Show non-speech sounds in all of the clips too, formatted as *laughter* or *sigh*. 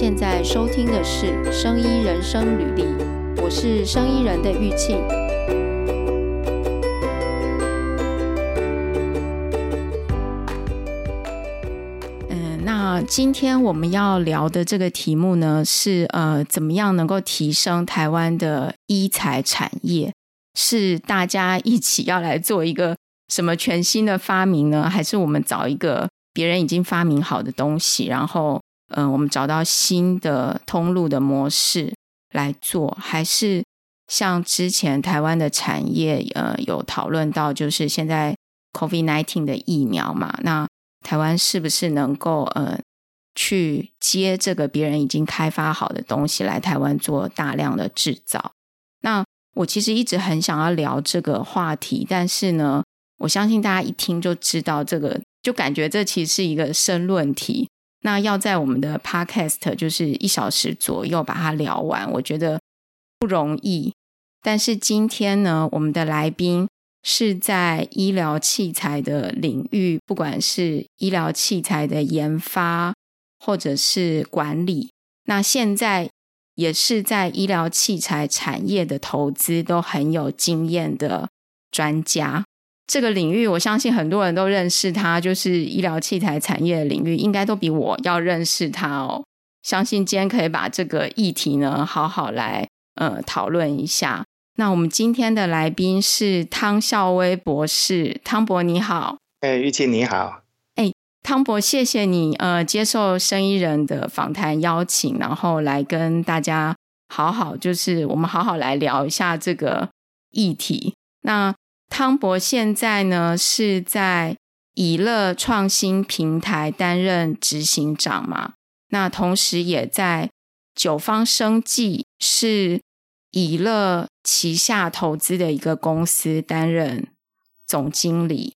现在收听的是《生医人生履历》，我是生医人的玉庆。嗯，那今天我们要聊的这个题目呢，是呃，怎么样能够提升台湾的医材产业？是大家一起要来做一个什么全新的发明呢？还是我们找一个别人已经发明好的东西，然后？嗯、我们找到新的通路的模式来做，还是像之前台湾的产业呃有讨论到，就是现在 COVID-19 的疫苗嘛，那台湾是不是能够呃去接这个别人已经开发好的东西来台湾做大量的制造？那我其实一直很想要聊这个话题，但是呢，我相信大家一听就知道这个，就感觉这其实是一个申论题。那要在我们的 podcast 就是一小时左右把它聊完，我觉得不容易。但是今天呢，我们的来宾是在医疗器材的领域，不管是医疗器材的研发或者是管理，那现在也是在医疗器材产业的投资都很有经验的专家。这个领域，我相信很多人都认识他，就是医疗器材产业的领域，应该都比我要认识他哦。相信今天可以把这个议题呢，好好来呃讨论一下。那我们今天的来宾是汤孝威博士，汤博你好。哎，玉琴你好。哎，汤博，谢谢你呃接受生意人的访谈邀请，然后来跟大家好好就是我们好好来聊一下这个议题。那汤博现在呢是在以乐创新平台担任执行长嘛？那同时也在九方生技是以乐旗下投资的一个公司担任总经理。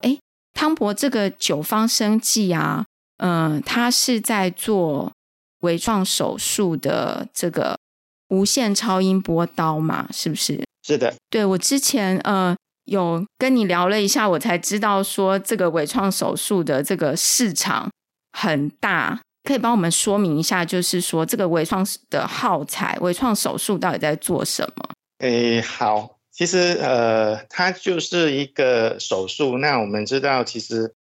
诶，汤博，这个九方生技啊，嗯、他是在做微创手术的这个无线超音波刀嘛？是不是？是的，对，我之前呃有跟你聊了一下，我才知道说这个微创手术的这个市场很大，可以帮我们说明一下，就是说这个微创的耗材，微创手术到底在做什么？诶，好，其实呃，它就是一个手术。那我们知道，其实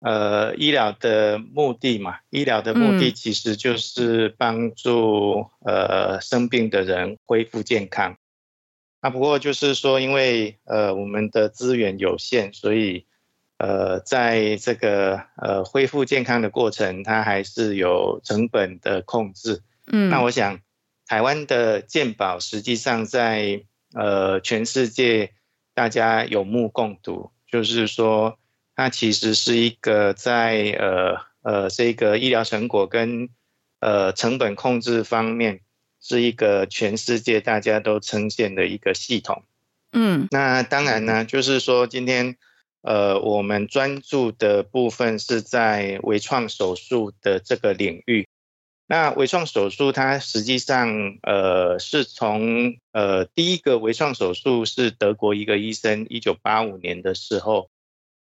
呃，医疗的目的嘛，医疗的目的其实就是帮助、嗯、呃生病的人恢复健康。啊，不过就是说，因为呃我们的资源有限，所以呃在这个呃恢复健康的过程，它还是有成本的控制。嗯，那我想台湾的健保实际上在呃全世界大家有目共睹，就是说它其实是一个在呃呃这个医疗成果跟呃成本控制方面。是一个全世界大家都称羡的一个系统，嗯，那当然呢，就是说今天，呃，我们专注的部分是在微创手术的这个领域。那微创手术它实际上，呃，是从呃第一个微创手术是德国一个医生一九八五年的时候，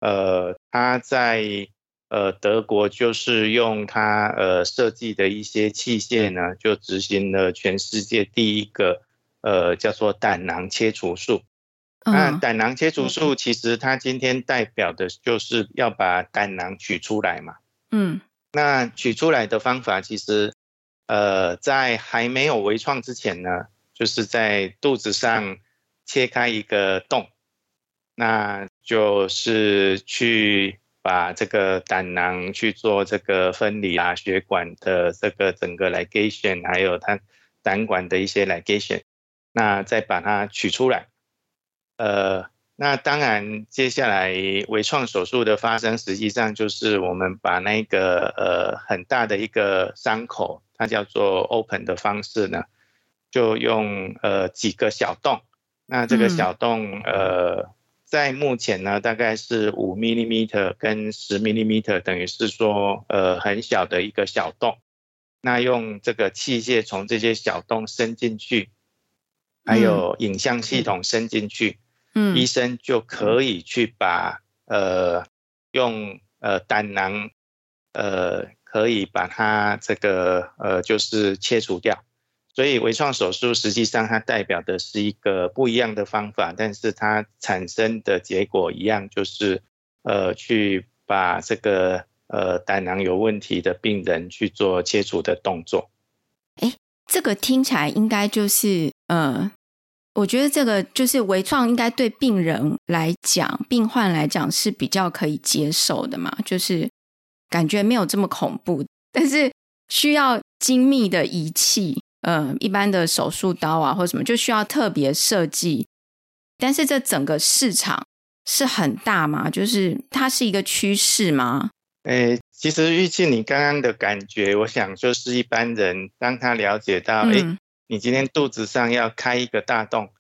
呃，他在。呃，德国就是用它呃设计的一些器械呢，就执行了全世界第一个呃叫做胆囊切除术。那胆囊切除术其实它今天代表的就是要把胆囊取出来嘛。嗯。那取出来的方法其实呃在还没有微创之前呢，就是在肚子上切开一个洞，那就是去。把这个胆囊去做这个分离啊，血管的这个整个 ligation，还有它胆管的一些 ligation，那再把它取出来。呃，那当然接下来微创手术的发生，实际上就是我们把那个呃很大的一个伤口，它叫做 open 的方式呢，就用呃几个小洞，那这个小洞、嗯、呃。在目前呢，大概是五 millimeter 跟十 millimeter，等于是说，呃，很小的一个小洞。那用这个器械从这些小洞伸进去，还有影像系统伸进去，嗯，医生就可以去把呃用呃胆囊呃可可以把它这个呃就是切除掉。所以微创手术实际上它代表的是一个不一样的方法，但是它产生的结果一样，就是呃去把这个呃胆囊有问题的病人去做切除的动作。哎，这个听起来应该就是呃，我觉得这个就是微创应该对病人来讲、病患来讲是比较可以接受的嘛，就是感觉没有这么恐怖，但是需要精密的仪器。呃，一般的手术刀啊，或什么就需要特别设计，但是这整个市场是很大吗？就是它是一个趋势吗？诶，其实玉庆，你刚刚的感觉，我想就是一般人当他了解到，哎、嗯，你今天肚子上要开一个大洞，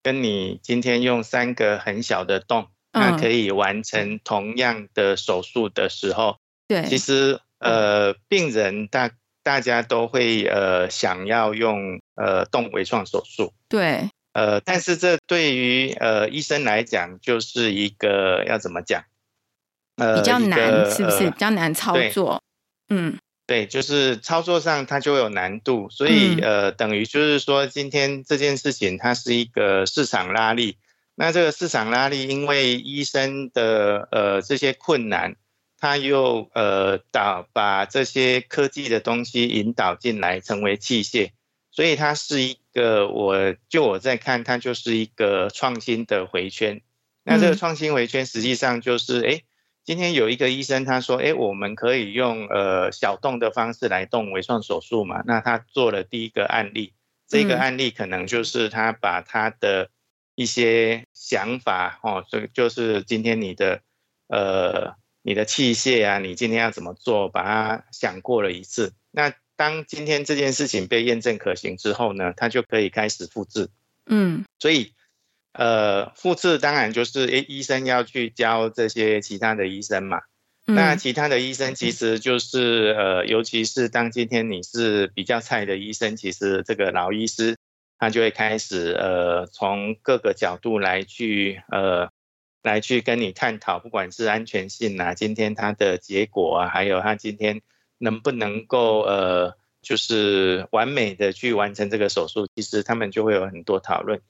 跟你今天用三个很小的洞，那可以完成同样的手术的时候，对，其实呃，病人大。大家都会呃想要用呃动微创手术，对，呃，但是这对于呃医生来讲就是一个要怎么讲？呃，比较难，是不是？比较难操作？嗯，对，就是操作上它就有难度，所以、嗯、呃，等于就是说今天这件事情它是一个市场拉力，那这个市场拉力因为医生的呃这些困难。他又呃导把这些科技的东西引导进来，成为器械，所以它是一个我就我在看，它就是一个创新的回圈。那这个创新回圈实际上就是，哎，今天有一个医生他说，哎，我们可以用呃小动的方式来动微创手术嘛？那他做了第一个案例，这个案例可能就是他把他的一些想法哦，这个就是今天你的呃。你的器械啊，你今天要怎么做？把它想过了一次。那当今天这件事情被验证可行之后呢，它就可以开始复制。嗯，所以呃，复制当然就是诶，医生要去教这些其他的医生嘛。嗯、那其他的医生其实就是呃，尤其是当今天你是比较菜的医生，其实这个老医师他就会开始呃，从各个角度来去呃。来去跟你探讨，不管是安全性啊，今天它的结果啊，还有它今天能不能够呃，就是完美的去完成这个手术，其实他们就会有很多讨论。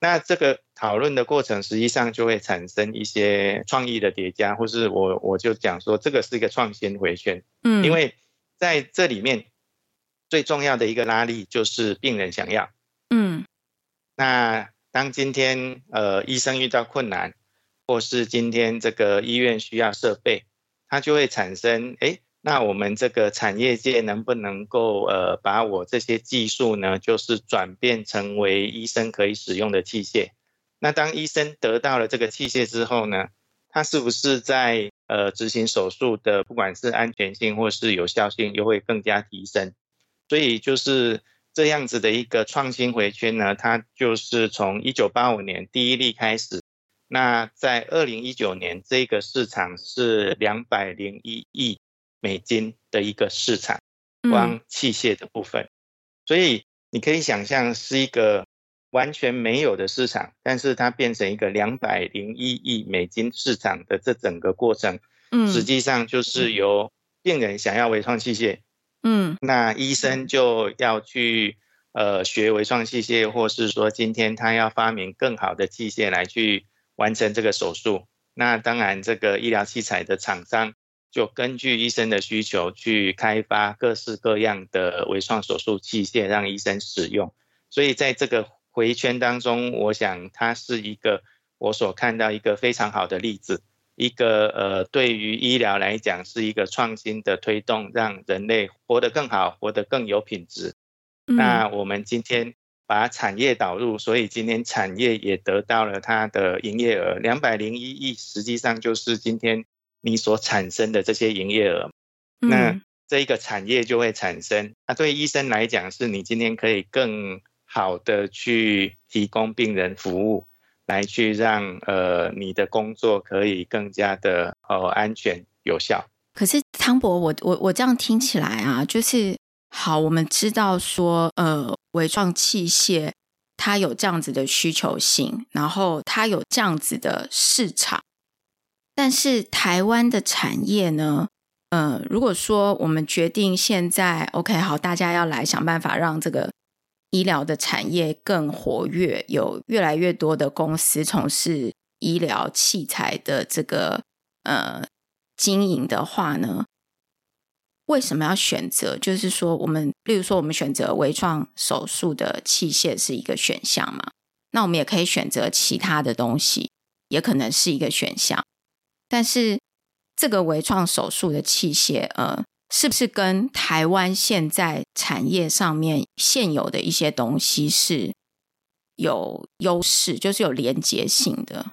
那这个讨论的过程，实际上就会产生一些创意的叠加，或是我我就讲说，这个是一个创新回圈。嗯，因为在这里面最重要的一个拉力就是病人想要。嗯，那当今天呃医生遇到困难。或是今天这个医院需要设备，它就会产生，哎，那我们这个产业界能不能够呃，把我这些技术呢，就是转变成为医生可以使用的器械？那当医生得到了这个器械之后呢，他是不是在呃执行手术的，不管是安全性或是有效性，又会更加提升？所以就是这样子的一个创新回圈呢，它就是从一九八五年第一例开始。那在二零一九年，这个市场是两百零一亿美金的一个市场，光器械的部分，所以你可以想象是一个完全没有的市场，但是它变成一个两百零一亿美金市场的这整个过程，实际上就是由病人想要微创器械，嗯，那医生就要去呃学微创器械，或是说今天他要发明更好的器械来去。完成这个手术，那当然，这个医疗器材的厂商就根据医生的需求去开发各式各样的微创手术器械，让医生使用。所以在这个回圈当中，我想它是一个我所看到一个非常好的例子，一个呃，对于医疗来讲是一个创新的推动，让人类活得更好，活得更有品质。嗯。那我们今天。把产业导入，所以今天产业也得到了它的营业额两百零一亿，实际上就是今天你所产生的这些营业额。嗯、那这一个产业就会产生，那对医生来讲，是你今天可以更好的去提供病人服务，来去让呃你的工作可以更加的呃安全有效。可是汤博，我我我这样听起来啊，就是。好，我们知道说，呃，微创器械它有这样子的需求性，然后它有这样子的市场，但是台湾的产业呢，呃，如果说我们决定现在 OK 好，大家要来想办法让这个医疗的产业更活跃，有越来越多的公司从事医疗器材的这个呃经营的话呢，为什么要选择？就是说，我们例如说，我们选择微创手术的器械是一个选项嘛？那我们也可以选择其他的东西，也可能是一个选项。但是这个微创手术的器械，呃，是不是跟台湾现在产业上面现有的一些东西是有优势，就是有连结性的？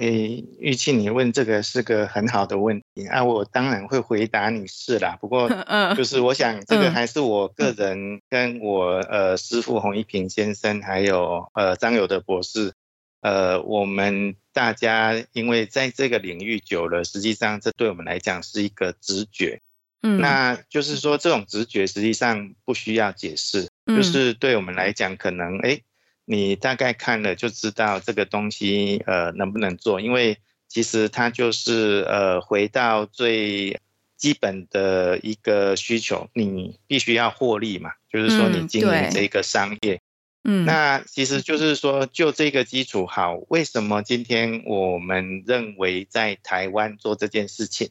诶，玉庆，你问这个是个很好的问题啊，我当然会回答你是啦。不过，*laughs* 就是我想这个还是我个人跟我呃师傅洪一平先生，还有呃张友德博士，呃，我们大家因为在这个领域久了，实际上这对我们来讲是一个直觉。嗯，那就是说这种直觉实际上不需要解释，就是对我们来讲可能诶。你大概看了就知道这个东西呃能不能做，因为其实它就是呃回到最基本的一个需求，你必须要获利嘛，就是说你经营这个商业，嗯，那其实就是说就这个基础好，为什么今天我们认为在台湾做这件事情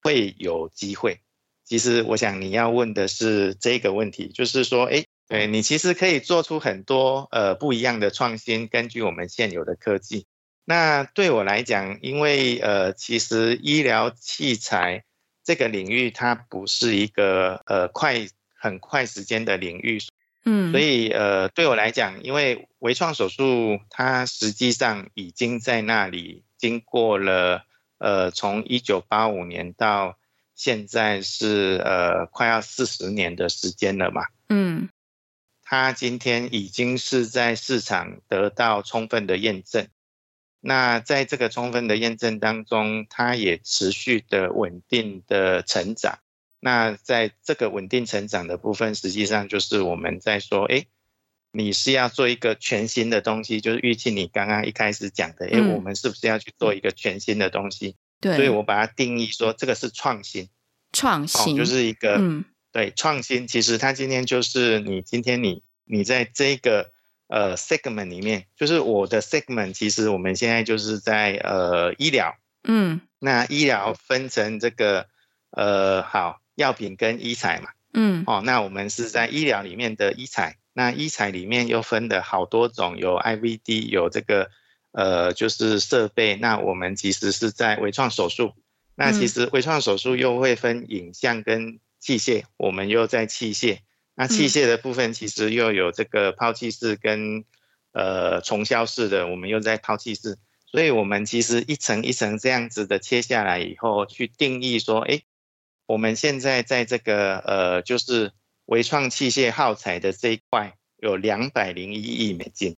会有机会？其实我想你要问的是这个问题，就是说，哎。对，你其实可以做出很多呃不一样的创新，根据我们现有的科技。那对我来讲，因为呃其实医疗器材这个领域它不是一个呃快很快时间的领域，嗯，所以呃对我来讲，因为微创手术它实际上已经在那里经过了呃从一九八五年到现在是呃快要四十年的时间了嘛，嗯。它今天已经是在市场得到充分的验证，那在这个充分的验证当中，它也持续的稳定的成长。那在这个稳定成长的部分，实际上就是我们在说，哎，你是要做一个全新的东西，就是预期你刚刚一开始讲的，哎，我们是不是要去做一个全新的东西？对，所以我把它定义说，这个是创新，创新就是一个嗯。对，创新其实它今天就是你今天你你在这个呃 segment 里面，就是我的 segment，其实我们现在就是在呃医疗，嗯，那医疗分成这个呃好药品跟医材嘛，嗯，哦，那我们是在医疗里面的医材，那医材里面又分的好多种，有 IVD，有这个呃就是设备，那我们其实是在微创手术，那其实微创手术又会分影像跟。器械，我们又在器械。那器械的部分其实又有这个抛弃式跟呃重销式的，我们又在抛弃式。所以，我们其实一层一层这样子的切下来以后，去定义说，哎，我们现在在这个呃，就是微创器械耗材的这一块有两百零一亿美金。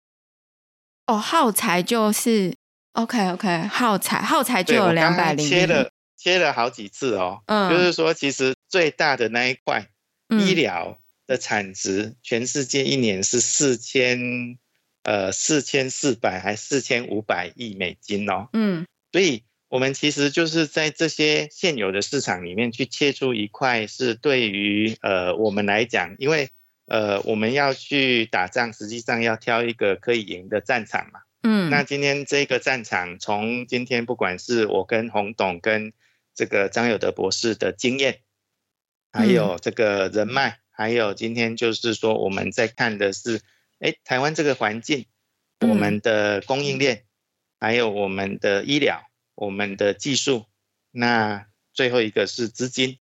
哦，耗材就是 OK OK，耗材耗材就有两百零一。切了切了好几次哦，嗯，就是说其实。最大的那一块医疗的产值，全世界一年是四千呃四千四百还四千五百亿美金哦。嗯，所以我们其实就是在这些现有的市场里面去切出一块，是对于呃我们来讲，因为呃我们要去打仗，实际上要挑一个可以赢的战场嘛。嗯，那今天这个战场，从今天不管是我跟洪董跟这个张友德博士的经验。还有这个人脉，还有今天就是说我们在看的是，哎，台湾这个环境，我们的供应链，还有我们的医疗，我们的技术，那最后一个是资金。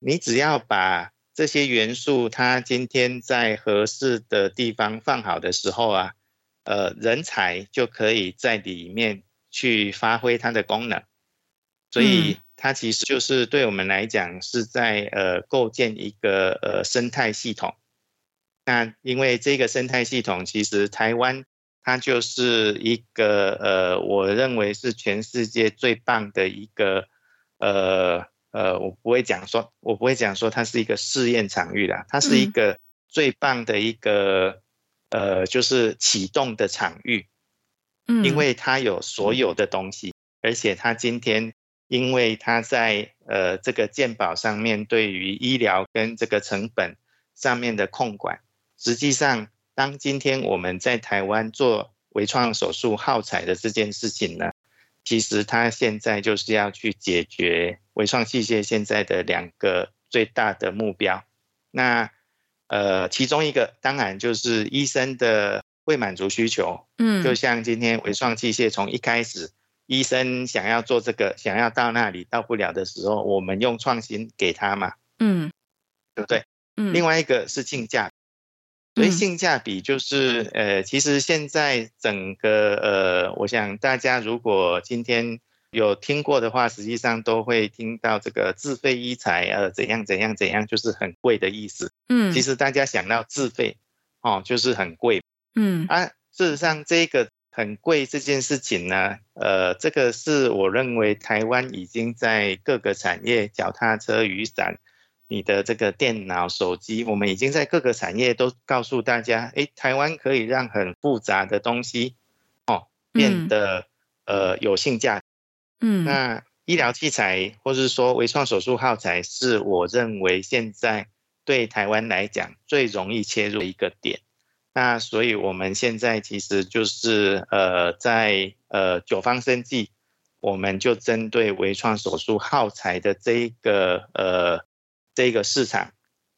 你只要把这些元素，它今天在合适的地方放好的时候啊，呃，人才就可以在里面去发挥它的功能，所以。它其实就是对我们来讲是在呃构建一个呃生态系统。那因为这个生态系统，其实台湾它就是一个呃，我认为是全世界最棒的一个呃呃，我不会讲说，我不会讲说它是一个试验场域啦，它是一个最棒的一个呃，就是启动的场域。嗯，因为它有所有的东西，而且它今天。因为它在呃这个健保上面对于医疗跟这个成本上面的控管，实际上当今天我们在台湾做微创手术耗材的这件事情呢，其实它现在就是要去解决微创器械现在的两个最大的目标。那呃，其中一个当然就是医生的未满足需求，嗯，就像今天微创器械从一开始，医生想要做这个，想要到那里到不了的时候，我们用创新给他嘛，嗯，对不对？嗯，另外一个是性价比，所以性价比就是呃，其实现在整个呃，我想大家如果今天。有听过的话，实际上都会听到这个自费医材，呃，怎样怎样怎样，就是很贵的意思。嗯，其实大家想到自费，哦，就是很贵。嗯，啊，事实上这个很贵这件事情呢，呃，这个是我认为台湾已经在各个产业，脚踏车、雨伞、你的这个电脑、手机，我们已经在各个产业都告诉大家，诶，台湾可以让很复杂的东西，哦，变得呃有性价比。嗯，那医疗器材或是说微创手术耗材，是我认为现在对台湾来讲最容易切入的一个点。那所以我们现在其实就是呃，在呃九方生技，我们就针对微创手术耗材的这一个呃这一个市场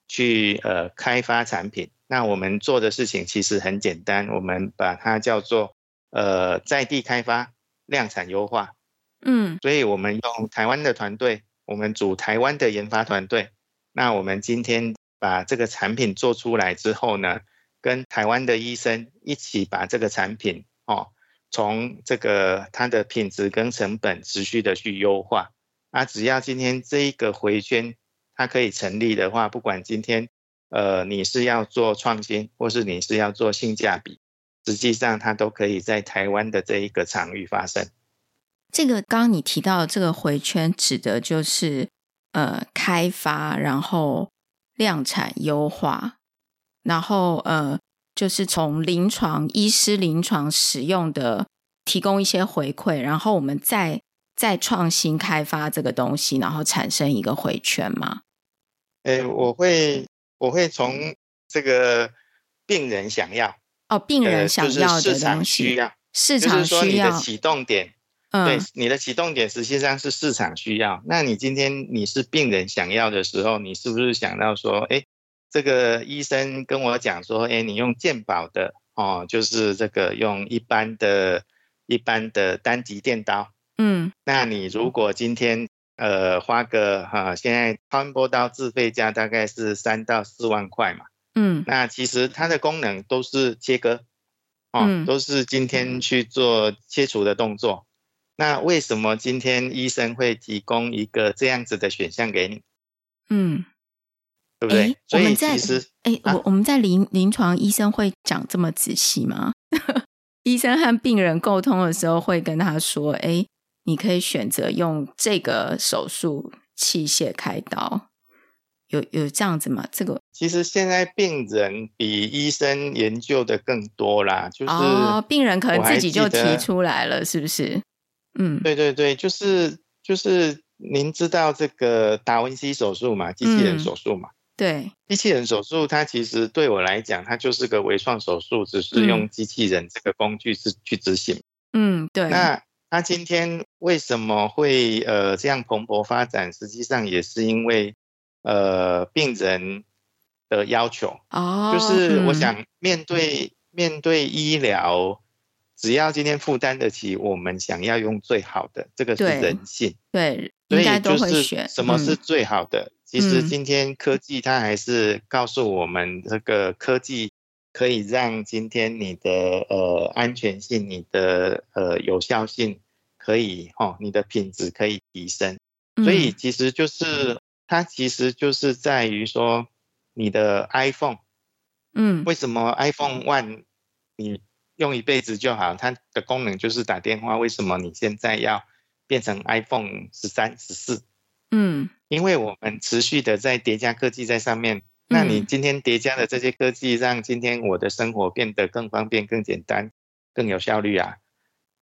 去呃开发产品。那我们做的事情其实很简单，我们把它叫做呃在地开发、量产优化。嗯，所以我们用台湾的团队，我们组台湾的研发团队。那我们今天把这个产品做出来之后呢，跟台湾的医生一起把这个产品哦，从这个它的品质跟成本持续的去优化。啊，只要今天这一个回圈它可以成立的话，不管今天呃你是要做创新，或是你是要做性价比，实际上它都可以在台湾的这一个场域发生。这个刚刚你提到的这个回圈，指的就是呃开发，然后量产优化，然后呃就是从临床医师临床使用的提供一些回馈，然后我们再再创新开发这个东西，然后产生一个回圈吗？哎，我会我会从这个病人想要哦，病人想要的东西，呃就是、市场需要，市场需要，就是说你的启动点。对，你的启动点实际上是市场需要。那你今天你是病人想要的时候，你是不是想到说，哎，这个医生跟我讲说，哎，你用健保的哦，就是这个用一般的、一般的单极电刀。嗯，那你如果今天呃花个哈、啊，现在超音波刀自费价大概是三到四万块嘛。嗯，那其实它的功能都是切割，哦，都是今天去做切除的动作。那为什么今天医生会提供一个这样子的选项给你？嗯，对不对？我们在哎，我我们在临临床医生会讲这么仔细吗？*laughs* 医生和病人沟通的时候会跟他说：“哎，你可以选择用这个手术器械开刀。”有有这样子吗？这个其实现在病人比医生研究的更多啦，就是哦，病人可能自己就提出来了，是不是？嗯，对对对，就是就是您知道这个达文西手术嘛，机器人手术嘛，嗯、对，机器人手术它其实对我来讲，它就是个微创手术，只是用机器人这个工具是去执行。嗯，对。那它今天为什么会呃这样蓬勃发展？实际上也是因为呃病人的要求哦，就是我想面对、嗯、面对医疗。只要今天负担得起，我们想要用最好的，这个是人性。对，对，应该都会选。所以就是什么是最好的？嗯、其实今天科技它还是告诉我们，这个科技可以让今天你的呃安全性、你的呃有效性可以哦，你的品质可以提升。所以其实就是它其实就是在于说你的 iPhone，嗯，为什么 iPhone One 你？用一辈子就好，它的功能就是打电话。为什么你现在要变成 iPhone 十三、十四？嗯，因为我们持续的在叠加科技在上面。那你今天叠加的这些科技，让今天我的生活变得更方便、更简单、更有效率啊。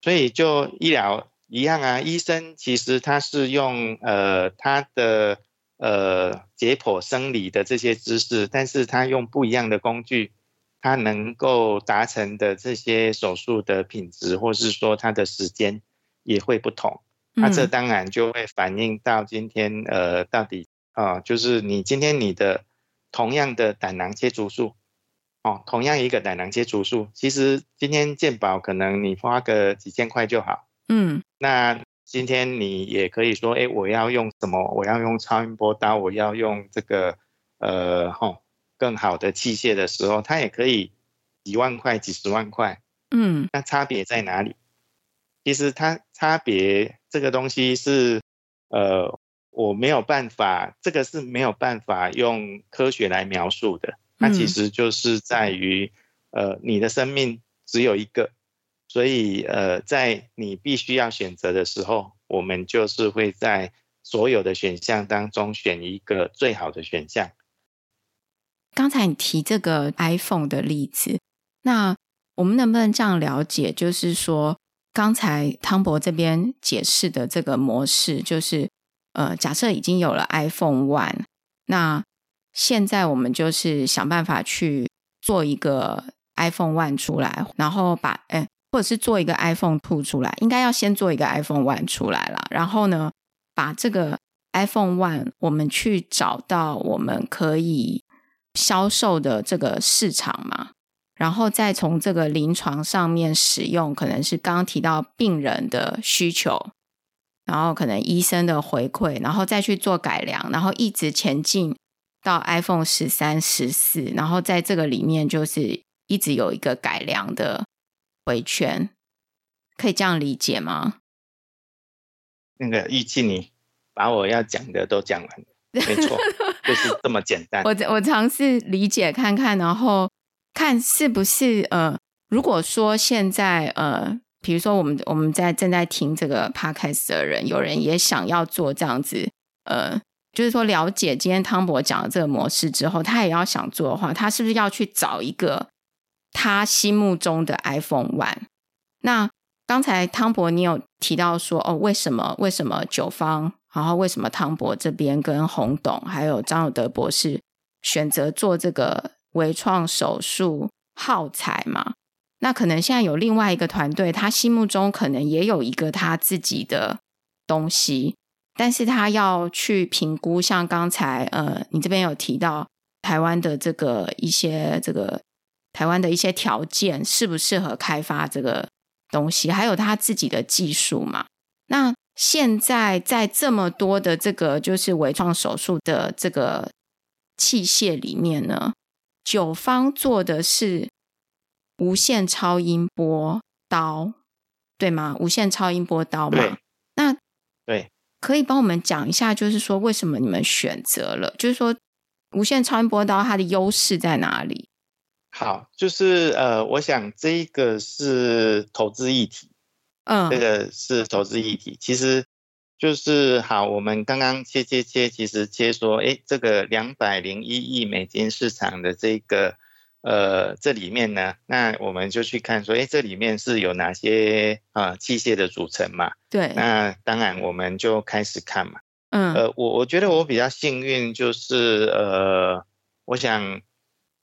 所以就医疗一样啊，医生其实他是用呃他的呃解剖生理的这些知识，但是他用不一样的工具，他能够达成的这些手术的品质，或是说他的时间也会不同。那这当然就会反映到今天呃到底啊、呃，就是你今天你的同样的胆囊切除术。哦，同样一个胆囊切除术，其实今天健保可能你花个几千块就好。嗯，那今天你也可以说，哎，我要用什么？我要用超音波刀，我要用这个呃，吼、哦，更好的器械的时候，它也可以几万块、几十万块。嗯，那差别在哪里？其实它差别这个东西是呃，我没有办法，这个是没有办法用科学来描述的。它其实就是在于，呃，你的生命只有一个，所以呃，在你必须要选择的时候，我们就是会在所有的选项当中选一个最好的选项。刚才你提这个 iPhone 的例子，那我们能不能这样了解？就是说，刚才汤博这边解释的这个模式，就是呃，假设已经有了 iPhone One，那现在我们就是想办法去做一个 iPhone One 出来，然后把诶，或者是做一个 iPhone Two 出来，应该要先做一个 iPhone One 出来了。然后呢，把这个 iPhone One 我们去找到我们可以销售的这个市场嘛，然后再从这个临床上面使用，可能是刚刚提到病人的需求，然后可能医生的回馈，然后再去做改良，然后一直前进。到 iPhone 十三、十四，然后在这个里面就是一直有一个改良的回圈，可以这样理解吗？那个预计，你把我要讲的都讲完了，没错，*laughs* 就是这么简单。我我尝试理解看看，然后看是不是呃，如果说现在呃，比如说我们我们在正在听这个 Podcast 的人，有人也想要做这样子呃。就是说，了解今天汤博讲的这个模式之后，他也要想做的话，他是不是要去找一个他心目中的 iPhone One？那刚才汤博你有提到说，哦，为什么？为什么九方？然后为什么汤博这边跟洪董还有张友德博士选择做这个微创手术耗材嘛？那可能现在有另外一个团队，他心目中可能也有一个他自己的东西。但是他要去评估，像刚才呃，你这边有提到台湾的这个一些这个台湾的一些条件适不适合开发这个东西，还有他自己的技术嘛？那现在在这么多的这个就是微创手术的这个器械里面呢，九方做的是无线超音波刀，对吗？无线超音波刀嘛？那对。可以帮我们讲一下，就是说为什么你们选择了？就是说无线超音波刀它的优势在哪里？好，就是呃，我想这一个是投资议题，嗯，这个是投资议题。其实就是好，我们刚刚切切切，其实切说，哎，这个两百零一亿美金市场的这个。呃，这里面呢，那我们就去看说，哎，这里面是有哪些啊、呃、器械的组成嘛？对。那当然，我们就开始看嘛。嗯。呃，我我觉得我比较幸运，就是呃，我想，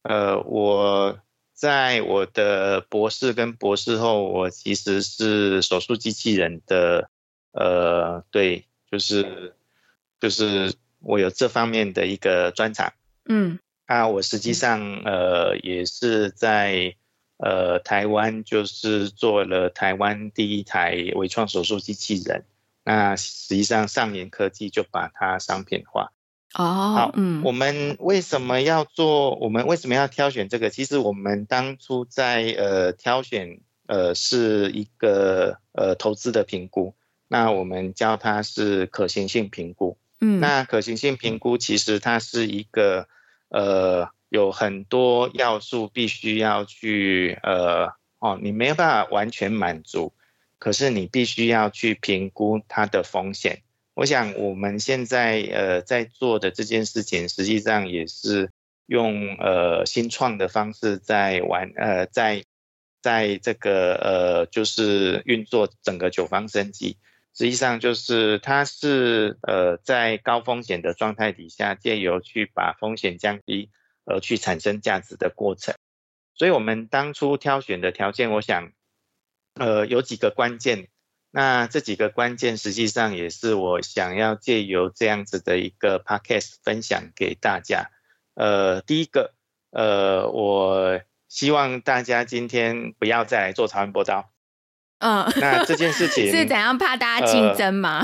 呃，我在我的博士跟博士后，我其实是手术机器人的，呃，对，就是就是我有这方面的一个专长。嗯。啊，我实际上呃也是在呃台湾，就是做了台湾第一台微创手术机器人。那实际上上研科技就把它商品化。哦，好，嗯，我们为什么要做？我们为什么要挑选这个？其实我们当初在呃挑选呃是一个呃投资的评估，那我们叫它是可行性评估。嗯，那可行性评估其实它是一个。呃，有很多要素必须要去呃哦，你没有办法完全满足，可是你必须要去评估它的风险。我想我们现在呃在做的这件事情，实际上也是用呃新创的方式在玩呃在在这个呃就是运作整个九方生技。实际上就是它是呃在高风险的状态底下，借由去把风险降低而去产生价值的过程。所以我们当初挑选的条件，我想呃有几个关键。那这几个关键实际上也是我想要借由这样子的一个 podcast 分享给大家。呃，第一个，呃，我希望大家今天不要再来做超音波刀。嗯，那这件事情 *laughs* 是怎样？怕大家竞争吗？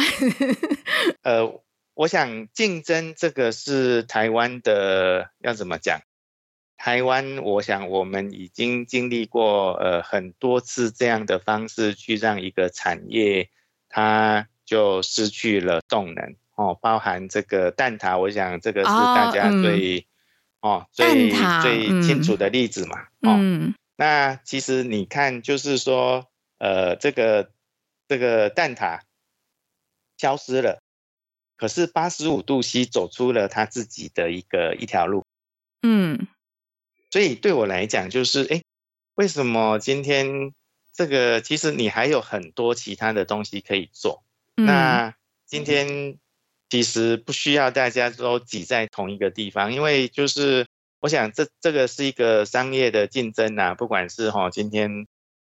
呃，*laughs* 呃，我想竞争这个是台湾的，要怎么讲？台湾，我想我们已经经历过呃很多次这样的方式去让一个产业它就失去了动能哦，包含这个蛋挞，我想这个是大家最哦，嗯、哦最最清楚的例子嘛。嗯、哦，那其实你看，就是说呃这个这个蛋挞消失了，可是八十五度 C 走出了他自己的一个一条路。嗯。所以对我来讲，就是哎，为什么今天这个其实你还有很多其他的东西可以做？嗯、那今天其实不需要大家都挤在同一个地方，因为就是我想这这个是一个商业的竞争呐、啊，不管是哈今天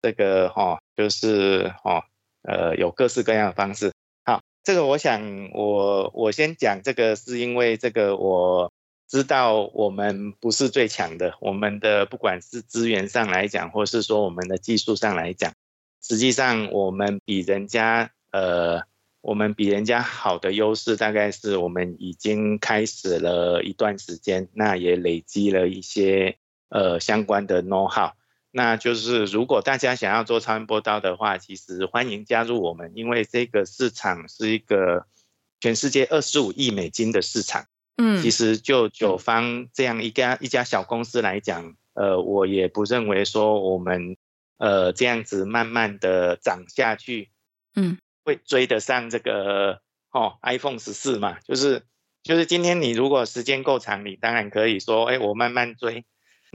这个哈就是哈呃有各式各样的方式。好，这个我想我我先讲这个是因为这个我。知道我们不是最强的，我们的不管是资源上来讲，或是说我们的技术上来讲，实际上我们比人家呃，我们比人家好的优势，大概是我们已经开始了一段时间，那也累积了一些呃相关的 know how。那就是如果大家想要做超音波刀的话，其实欢迎加入我们，因为这个市场是一个全世界二十五亿美金的市场。嗯，其实就九方这样一家一家小公司来讲，呃，我也不认为说我们呃这样子慢慢的涨下去，嗯，会追得上这个哦 iPhone 十四嘛？就是就是今天你如果时间够长，你当然可以说，哎，我慢慢追。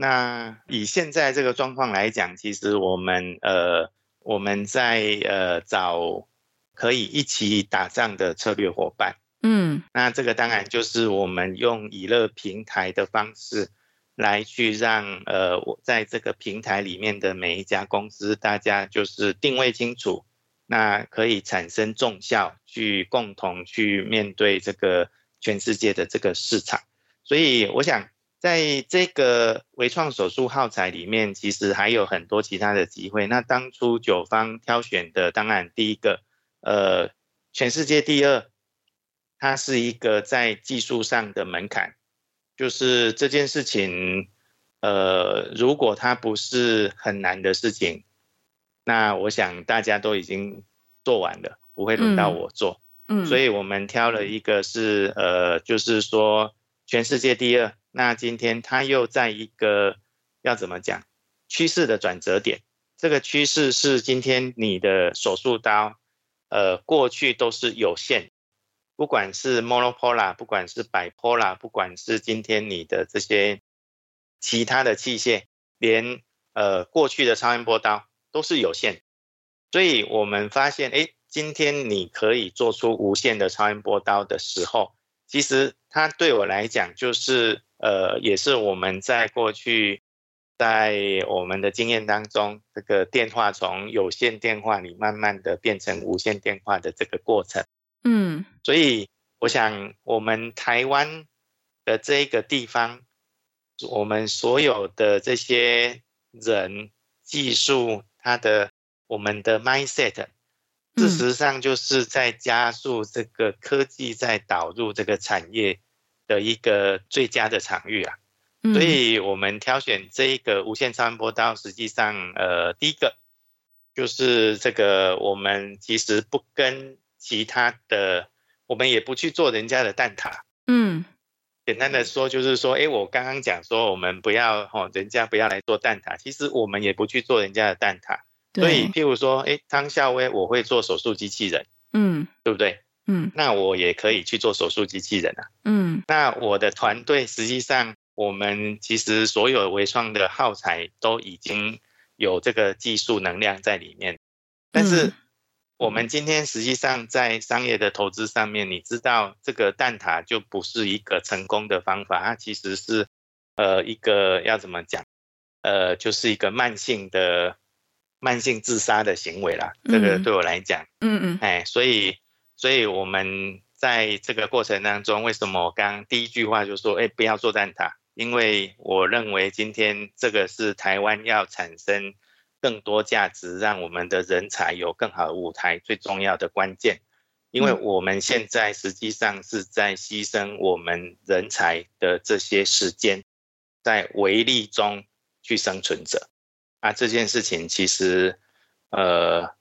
那以现在这个状况来讲，其实我们呃我们在呃找可以一起打仗的策略伙伴。嗯，那这个当然就是我们用以乐平台的方式来去让呃，我在这个平台里面的每一家公司，大家就是定位清楚，那可以产生重效，去共同去面对这个全世界的这个市场。所以我想，在这个微创手术耗材里面，其实还有很多其他的机会。那当初九方挑选的，当然第一个，呃，全世界第二。它是一个在技术上的门槛，就是这件事情，呃，如果它不是很难的事情，那我想大家都已经做完了，不会轮到我做。嗯，所以我们挑了一个是，呃，就是说全世界第二。那今天它又在一个要怎么讲趋势的转折点，这个趋势是今天你的手术刀，呃，过去都是有限。不管是 monopolar，不管是 bipolar，不管是今天你的这些其他的器械，连呃过去的超音波刀都是有限，所以我们发现，哎，今天你可以做出无限的超音波刀的时候，其实它对我来讲就是呃，也是我们在过去在我们的经验当中，这个电话从有线电话里慢慢的变成无线电话的这个过程。嗯，所以我想，我们台湾的这一个地方，我们所有的这些人、技术，它的我们的 mindset，事实上就是在加速这个科技在导入这个产业的一个最佳的场域啊。所以我们挑选这一个无线超音波刀，实际上，呃，第一个就是这个，我们其实不跟。其他的，我们也不去做人家的蛋挞。嗯，简单的说就是说，哎，我刚刚讲说，我们不要哦，人家不要来做蛋挞。其实我们也不去做人家的蛋挞。对。所以，譬如说，哎，汤孝威，我会做手术机器人。嗯，对不对？嗯，那我也可以去做手术机器人啊。嗯，那我的团队实际上，我们其实所有微创的耗材都已经有这个技术能量在里面，但是。我们今天实际上在商业的投资上面，你知道这个蛋挞就不是一个成功的方法，它其实是呃一个要怎么讲，呃就是一个慢性的慢性自杀的行为啦。这个对我来讲，嗯嗯，哎，所以所以我们在这个过程当中，为什么我刚刚第一句话就说，哎，不要做蛋挞？因为我认为今天这个是台湾要产生。更多价值，让我们的人才有更好的舞台，最重要的关键，因为我们现在实际上是在牺牲我们人才的这些时间，在微利中去生存着。啊，这件事情其实，呃，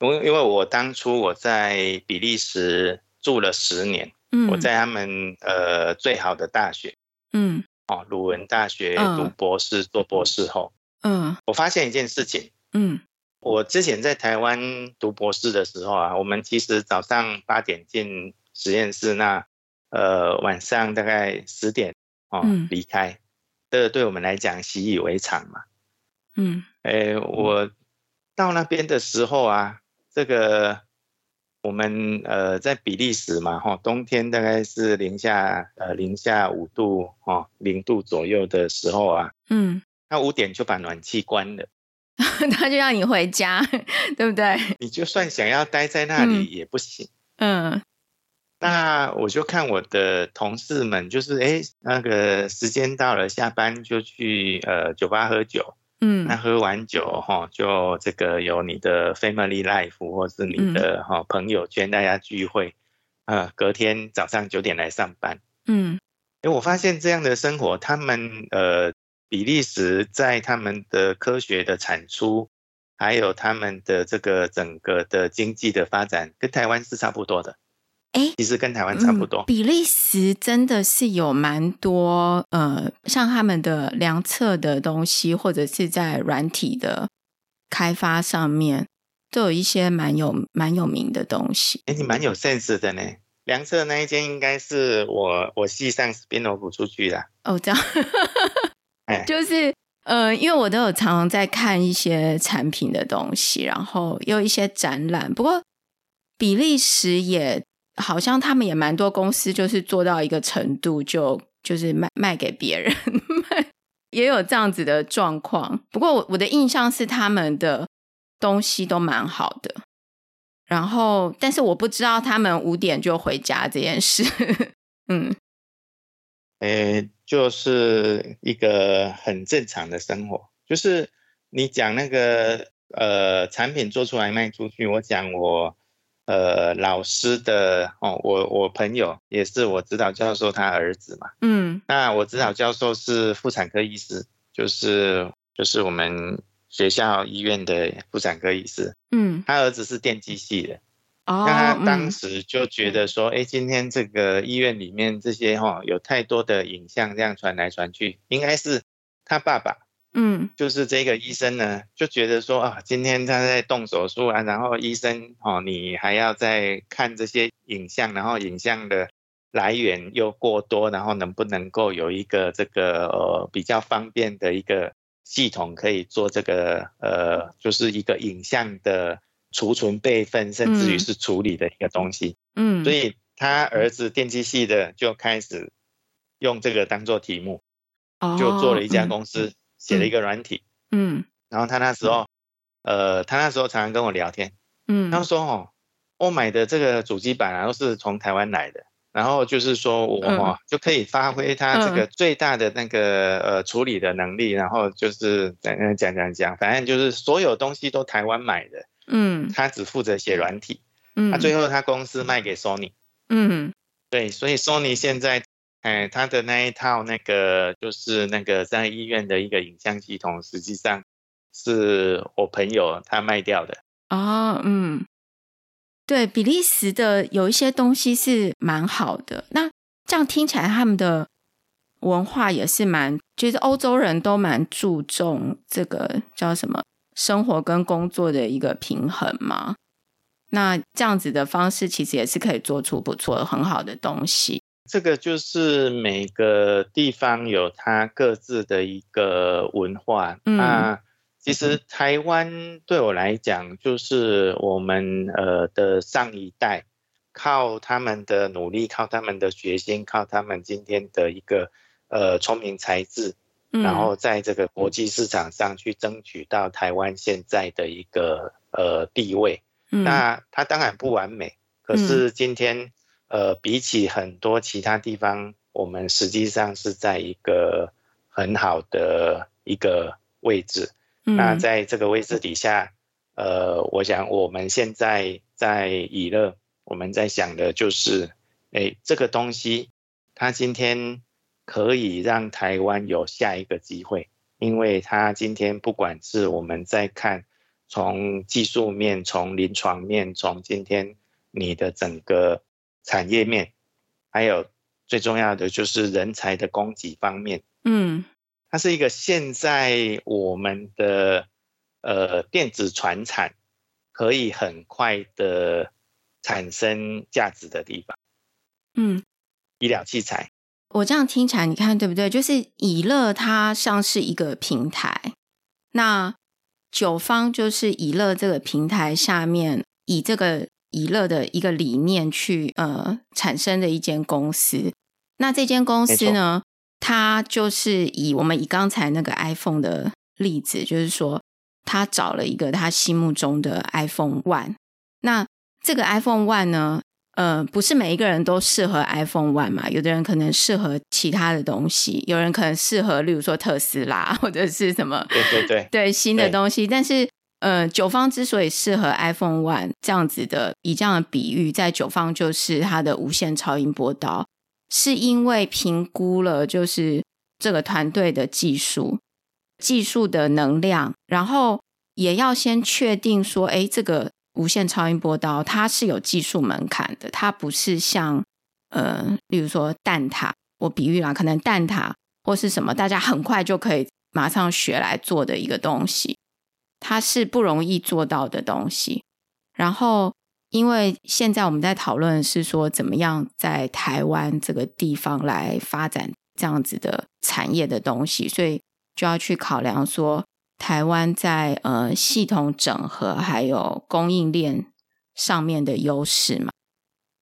因为因为我当初我在比利时住了十年，嗯，我在他们呃最好的大学，嗯，哦，鲁文大学读博士，做博士后。嗯，我发现一件事情。嗯，我之前在台湾读博士的时候啊，我们其实早上八点进实验室，那呃晚上大概十点哦离开，这个对我们来讲习以为常嘛。嗯，哎，我到那边的时候啊，这个我们呃在比利时嘛，哈，冬天大概是零下呃零下五度哦零度左右的时候啊，嗯。他五点就把暖气关了，*laughs* 他就让你回家，对不对？你就算想要待在那里也不行。嗯，嗯，那我就看我的同事们，就是哎，那个时间到了，下班就去呃酒吧喝酒。嗯，那喝完酒哈，就这个有你的 family life 或是你的哈朋友圈，大家聚会。呃，隔天早上九点来上班。嗯，哎，我发现这样的生活，他们呃。比利时在他们的科学的产出，还有他们的这个整个的经济的发展，跟台湾是差不多的。哎，其实跟台湾差不多。嗯，比利时真的是有蛮多呃，像他们的量测的东西，或者是在软体的开发上面，都有一些蛮有蛮有名的东西。哎，你蛮有 sense 的呢。量测那一间应该是我我系上 spin-off 出去的。哦，这样。*laughs* 就是呃，因为我都有常常在看一些产品的东西，然后有一些展览。不过比利时也好像他们也蛮多公司，就是做到一个程度就，就是卖卖给别人，也有这样子的状况。不过我我的印象是他们的东西都蛮好的。然后，但是我不知道他们五点就回家这件事。*laughs* 嗯，诶。就是一个很正常的生活，就是你讲那个呃产品做出来卖出去，我讲我呃老师的哦，我我朋友也是我指导教授他儿子嘛，嗯，那我指导教授是妇产科医师，就是就是我们学校医院的妇产科医师，嗯，他儿子是电机系的。那他当时就觉得说，哎、嗯，今天这个医院里面这些哈，有太多的影像这样传来传去，应该是他爸爸，嗯，就是这个医生呢，就觉得说啊，今天他在动手术啊，然后医生哦，你还要再看这些影像，然后影像的来源又过多，然后能不能够有一个这个呃比较方便的一个系统可以做这个呃，就是一个影像的。储存备份，甚至于是处理的一个东西。嗯，所以他儿子电机系的就开始用这个当做题目，就做了一家公司，写了一个软体。嗯，然后他那时候，呃，他那时候常常跟我聊天。嗯，他说：“哦，我买的这个主机板啊，都是从台湾来的。然后就是说我就可以发挥他这个最大的那个呃处理的能力。然后就是讲讲讲讲，反正就是所有东西都台湾买的。”嗯，他只负责写软体，嗯，他最后他公司卖给 Sony，嗯，对，所以 Sony 现在，哎，他的那一套那个就是那个在医院的一个影像系统，实际上是我朋友他卖掉的。哦，嗯，对，比利时的有一些东西是蛮好的，那这样听起来他们的文化也是蛮，就是欧洲人都蛮注重这个叫什么？生活跟工作的一个平衡嘛，那这样子的方式其实也是可以做出不错、很好的东西。这个就是每个地方有它各自的一个文化。嗯，那其实台湾对我来讲，就是我们呃的上一代，靠他们的努力，靠他们的决心，靠他们今天的一个呃聪明才智，然后在这个国际市场上去争取到台湾现在的一个呃地位。那它当然不完美，可是今天呃比起很多其他地方，我们实际上是在一个很好的一个位置。那在这个位置底下，呃，我想我们现在在以乐，我们在想的就是，哎，这个东西它今天可以让台湾有下一个机会，因为它今天不管是我们在看从技术面、从临床面、从今天你的整个产业面，还有最重要的就是人才的供给方面，嗯。它是一个现在我们的呃电子传产可以很快的产生价值的地方。嗯，医疗器材，我这样听起来，你看对不对？就是以乐它像是一个平台，那九方就是以乐这个平台下面以这个以乐的一个理念去呃产生的一间公司。那这间公司呢？它就是以我们以刚才那个 iPhone 的例子，就是说他找了一个他心目中的 iPhone One。那这个 iPhone One 呢，呃，不是每一个人都适合 iPhone One 嘛？有的人可能适合其他的东西，有人可能适合，例如说特斯拉或者是什么，对对对，对新的东西。但是，呃，九方之所以适合 iPhone One 这样子的，以这样的比喻，在九方就是它的无线超音波刀。是因为评估了，就是这个团队的技术、技术的能量，然后也要先确定说，哎，这个无线超音波刀它是有技术门槛的，它不是像呃，例如说蛋挞，我比喻啦，可能蛋挞或是什么，大家很快就可以马上学来做的一个东西，它是不容易做到的东西，然后。因为现在我们在讨论是说，怎么样在台湾这个地方来发展这样子的产业的东西，所以就要去考量说，台湾在呃系统整合还有供应链上面的优势嘛。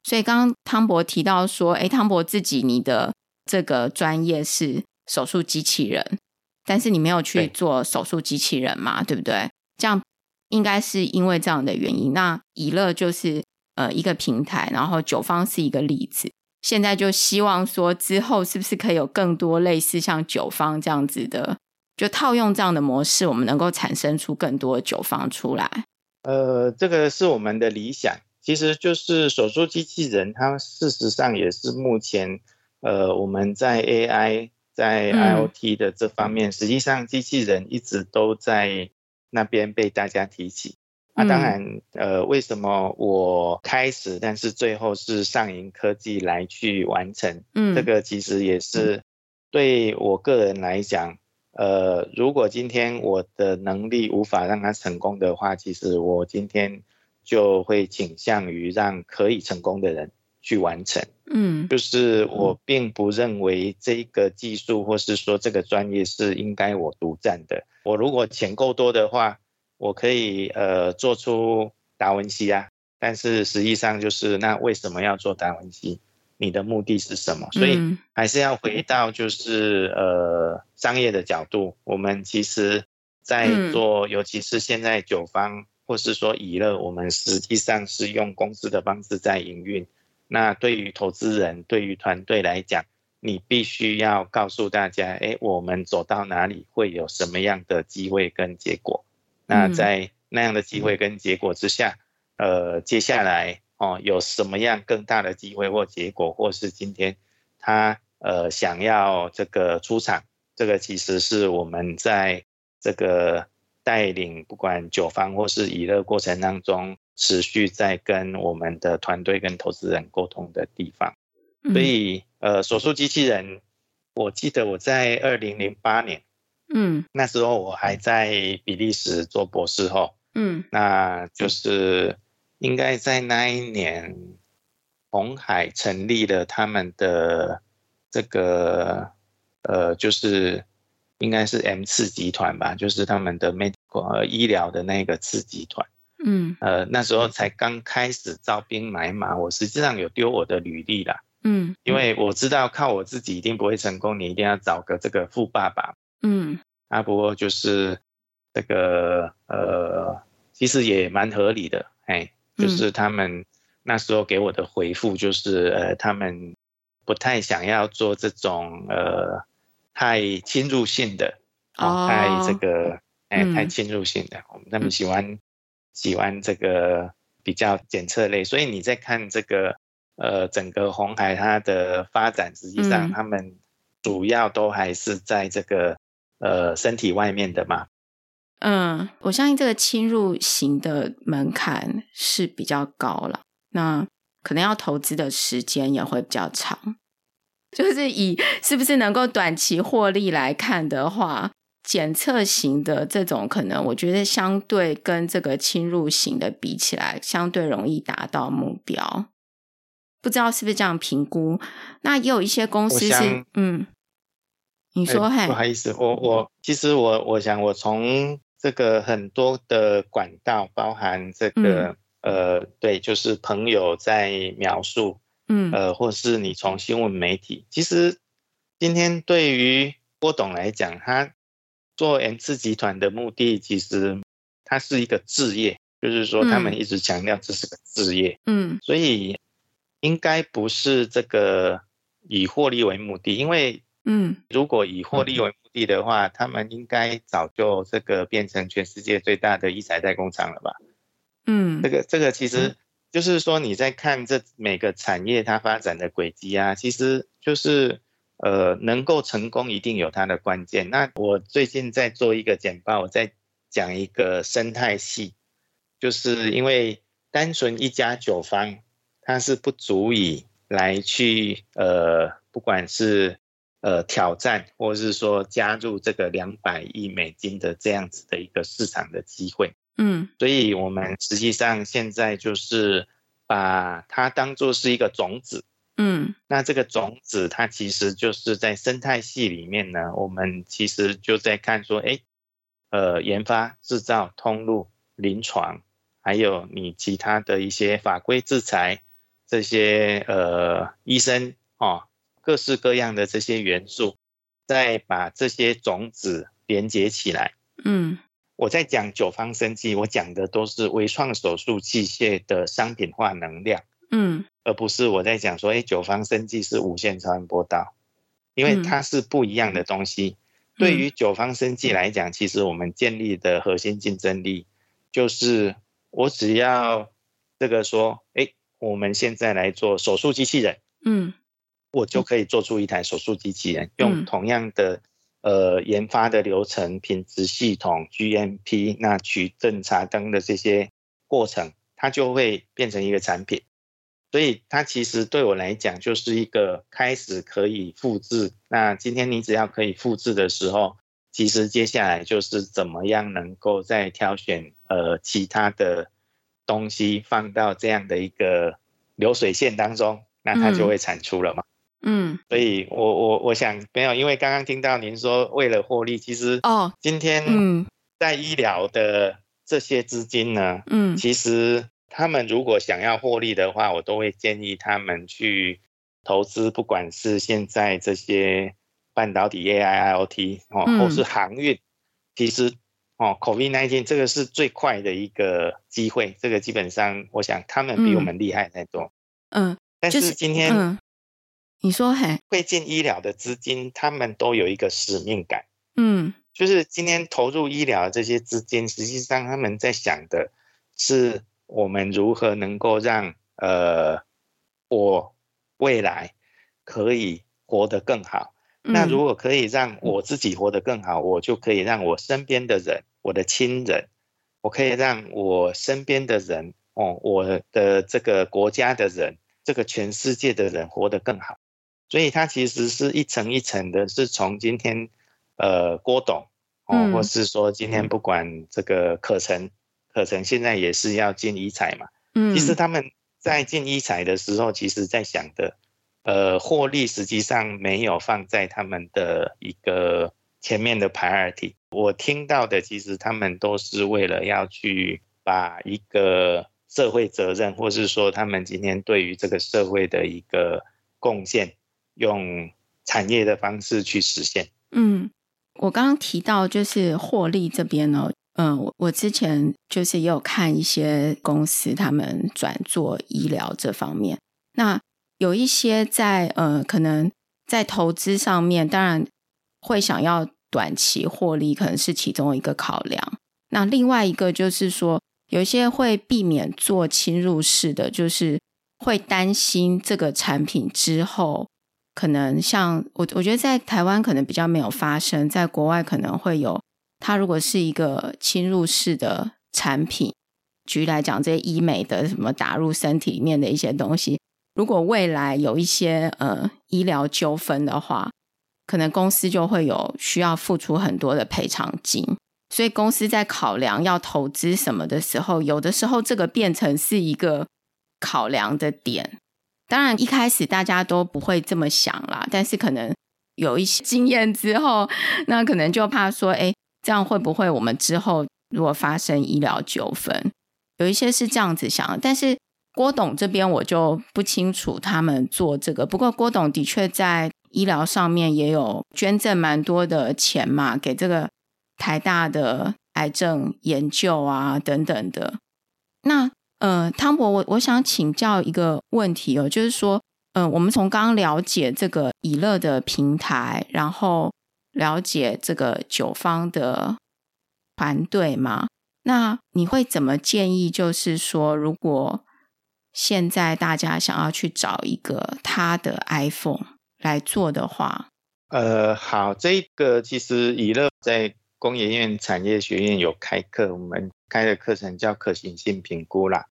所以刚刚汤博提到说，诶，汤博自己你的这个专业是手术机器人，但是你没有去做手术机器人嘛，对，对不对？这样。应该是因为这样的原因，那以乐就是呃一个平台，然后九方是一个例子。现在就希望说之后是不是可以有更多类似像九方这样子的，就套用这样的模式，我们能够产生出更多的九方出来。呃，这个是我们的理想，其实就是手术机器人，它事实上也是目前呃我们在 AI 在 IoT 的这方面，嗯、实际上机器人一直都在。那边被大家提起，那、啊、当然，呃，为什么我开始，但是最后是上银科技来去完成？嗯，这个其实也是对我个人来讲，呃，如果今天我的能力无法让它成功的话，其实我今天就会倾向于让可以成功的人去完成。嗯，就是我并不认为这个技术或是说这个专业是应该我独占的。我如果钱够多的话，我可以呃做出达文西啊。但是实际上就是那为什么要做达文西？你的目的是什么？所以还是要回到就是呃商业的角度。我们其实在做，尤其是现在酒方或是说娱乐，我们实际上是用公司的方式在营运。那对于投资人，对于团队来讲，你必须要告诉大家，哎，我们走到哪里会有什么样的机会跟结果？那在那样的机会跟结果之下，呃，接下来哦，有什么样更大的机会或结果，或是今天他呃想要这个出场，这个其实是我们在这个带领不管九方或是娱乐过程当中。持续在跟我们的团队跟投资人沟通的地方，所以呃，手术机器人，我记得我在二零零八年，嗯，那时候我还在比利时做博士后，嗯，那就是应该在那一年，红海成立了他们的这个呃，就是应该是 M 次集团吧，就是他们的 Medical 呃医疗的那个次集团。嗯，呃，那时候才刚开始招兵买马，我实际上有丢我的履历啦。嗯，因为我知道靠我自己一定不会成功，你一定要找个这个富爸爸。嗯，啊，不过就是这个呃，其实也蛮合理的，哎，就是他们那时候给我的回复就是，呃，他们不太想要做这种呃太侵入性的，哦，太这个哎太侵入性的，我们他们喜欢。喜欢这个比较检测类，所以你在看这个呃整个红海它的发展，实际上他们主要都还是在这个呃身体外面的嘛。嗯，我相信这个侵入型的门槛是比较高了，那可能要投资的时间也会比较长。*laughs* 就是以是不是能够短期获利来看的话。检测型的这种可能，我觉得相对跟这个侵入型的比起来，相对容易达到目标。不知道是不是这样评估？那也有一些公司是，嗯，你说，嘿，不好意思，我我其实我我想，我从这个很多的管道，包含这个、嗯、呃，对，就是朋友在描述，嗯，呃，或是你从新闻媒体，其实今天对于郭董来讲，他。做 M 次集团的目的，其实它是一个置业，就是说他们一直强调这是个置业，嗯，所以应该不是这个以获利为目的，因为，嗯，如果以获利为目的的话，他们应该早就这个变成全世界最大的一材代工厂了吧？嗯，这个这个其实就是说你在看这每个产业它发展的轨迹啊，其实就是。呃，能够成功一定有它的关键。那我最近在做一个简报，我在讲一个生态系，就是因为单纯一家酒坊，它是不足以来去呃，不管是呃挑战，或是说加入这个两百亿美金的这样子的一个市场的机会。嗯，所以我们实际上现在就是把它当做是一个种子。嗯，那这个种子它其实就是在生态系里面呢，我们其实就在看说，哎，呃，研发、制造、通路、临床，还有你其他的一些法规制裁，这些呃医生哦，各式各样的这些元素，再把这些种子连接起来。嗯，我在讲九方生技，我讲的都是微创手术器械的商品化能量。嗯。而不是我在讲说，哎，九方生技是无线超音波道，因为它是不一样的东西。嗯、对于九方生技来讲，其实我们建立的核心竞争力就是，我只要这个说，哎，我们现在来做手术机器人，嗯，我就可以做出一台手术机器人，用同样的呃研发的流程、品质系统、GMP、那取证查灯的这些过程，它就会变成一个产品。所以它其实对我来讲就是一个开始可以复制。那今天你只要可以复制的时候，其实接下来就是怎么样能够再挑选呃其他的东西放到这样的一个流水线当中，那它就会产出了嘛。嗯，所以我我我想没有，因为刚刚听到您说为了获利，其实哦，今天嗯在医疗的这些资金呢，嗯，其实。他们如果想要获利的话，我都会建议他们去投资，不管是现在这些半导体 AI、IoT 哦，或是航运，其实哦，COVID-19 这个是最快的一个机会。这个基本上，我想他们比我们厉害太多。嗯，但是今天，嗯，你说嘿，会进医疗的资金，他们都有一个使命感。嗯，就是今天投入医疗的这些资金，实际上他们在想的是。我们如何能够让呃我未来可以活得更好？那如果可以让我自己活得更好，我就可以让我身边的人，我的亲人，我可以让我身边的人，哦，我的这个国家的人，这个全世界的人活得更好。所以它其实是一层一层的，是从今天呃郭董哦，或是说今天不管这个课程。现在也是要进医材嘛，嗯，其实他们在进医材的时候，其实在想的，呃，获利实际上没有放在他们的一个前面的 priority。我听到的其实他们都是为了要去把一个社会责任，或是说他们今天对于这个社会的一个贡献，用产业的方式去实现。嗯，我刚刚提到就是获利这边呢，嗯，我我之前就是也有看一些公司他们转做医疗这方面，那有一些在呃可能在投资上面，当然会想要短期获利，可能是其中一个考量。那另外一个就是说，有一些会避免做侵入式的，就是会担心这个产品之后。可能像我，我觉得在台湾可能比较没有发生，在国外可能会有。它如果是一个侵入式的产品，举例来讲，这些医美的什么打入身体里面的一些东西，如果未来有一些呃医疗纠纷的话，可能公司就会有需要付出很多的赔偿金。所以公司在考量要投资什么的时候，有的时候这个变成是一个考量的点。当然，一开始大家都不会这么想啦，但是可能有一些经验之后，那可能就怕说，哎，这样会不会我们之后如果发生医疗纠纷，有一些是这样子想。但是郭董这边我就不清楚他们做这个。不过郭董的确在医疗上面也有捐赠蛮多的钱嘛，给这个台大的癌症研究啊等等的。那。呃，汤博，我我想请教一个问题哦，就是说，嗯、呃，我们从刚刚了解这个以乐的平台，然后了解这个酒方的团队吗，那你会怎么建议？就是说，如果现在大家想要去找一个他的 iPhone 来做的话，呃，好，这个其实以乐在工研院产业学院有开课，我们开的课程叫可行性评估啦。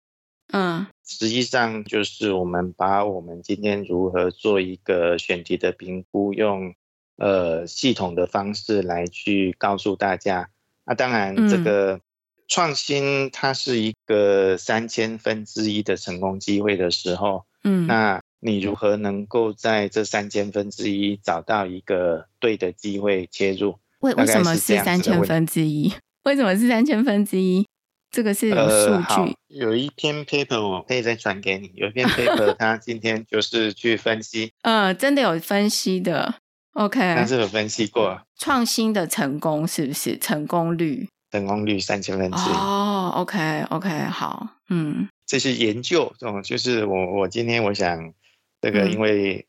嗯，实际上就是我们把我们今天如何做一个选题的评估，用呃系统的方式来去告诉大家。那、啊、当然，这个创新它是一个三千分之一的成功机会的时候，嗯，那你如何能够在这三千分之一找到一个对的机会切入？为为什么是三千分之一？为什么是三千分之一？这个是有数据，呃，有一篇 paper 我可以再传给你。有一篇 *laughs* paper，他今天就是去分析，呃，真的有分析的。OK，但是有分析过创新的成功是不是成功率？成功率三千分之一。哦，OK，OK，好，嗯，这是研究这种，就是我我今天我想这个因为。嗯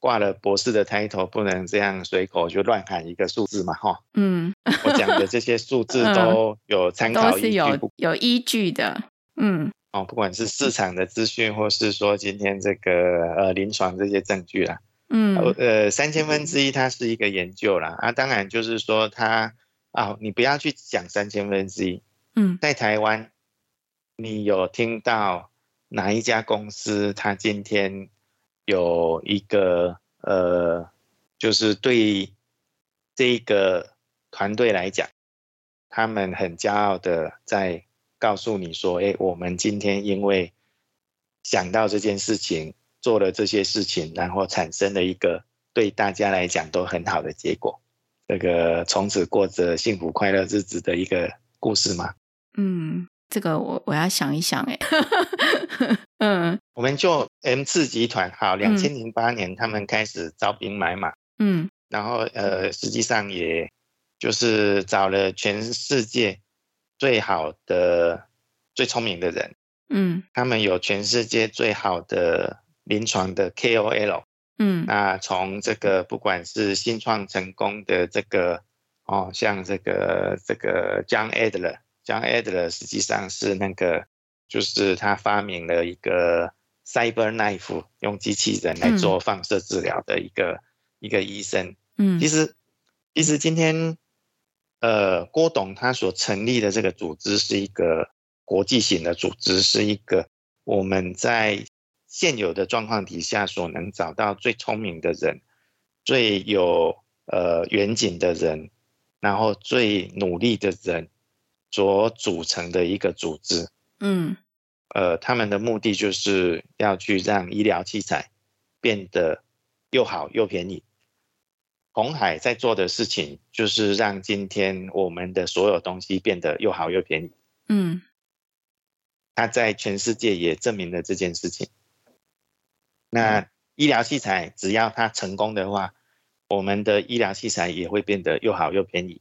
挂了博士的 title，不能这样随口就乱喊一个数字嘛，哈。嗯，我讲的这些数字 *laughs* 都有参考依据，嗯、有有依据的。嗯，哦，不管是市场的资讯，或是说今天这个呃临床这些证据啦。嗯，呃，三千分之一它是一个研究啦，啊，当然就是说它啊，你不要去讲三千分之一。嗯，在台湾，你有听到哪一家公司它今天？有一个呃，就是对这个团队来讲，他们很骄傲的在告诉你说：“哎，我们今天因为想到这件事情，做了这些事情，然后产生了一个对大家来讲都很好的结果，这个从此过着幸福快乐日子的一个故事吗？”嗯。这个我我要想一想哎，*laughs* 嗯，我们就 M 次集团好，两千零八年他们开始招兵买马，嗯，然后呃，实际上也就是找了全世界最好的、最聪明的人，嗯，他们有全世界最好的临床的 KOL，嗯，那从这个不管是新创成功的这个哦，像这个这个 John Adler。John Adler 实际上是那个，就是他发明了一个 Cyber Knife，用机器人来做放射治疗的一个、嗯、一个医生。嗯，其实其实今天，呃，郭董他所成立的这个组织是一个国际型的组织，是一个我们在现有的状况底下所能找到最聪明的人，最有呃远景的人，然后最努力的人。所组成的一个组织，嗯，呃，他们的目的就是要去让医疗器材变得又好又便宜。红海在做的事情，就是让今天我们的所有东西变得又好又便宜。嗯，他在全世界也证明了这件事情。那医疗器材只要它成功的话，我们的医疗器材也会变得又好又便宜。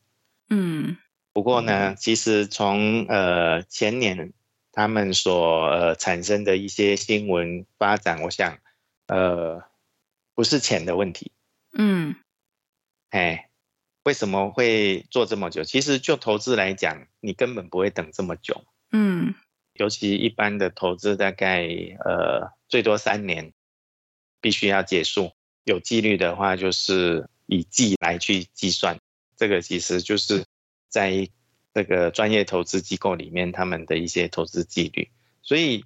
嗯，不过呢，其实从呃前年他们所呃产生的一些新闻发展，我想呃不是钱的问题。嗯，哎，为什么会做这么久？其实就投资来讲，你根本不会等这么久。嗯，尤其一般的投资，大概呃最多三年。必须要结束，有纪律的话，就是以季来去计算。这个其实就是在这个专业投资机构里面，他们的一些投资纪律。所以，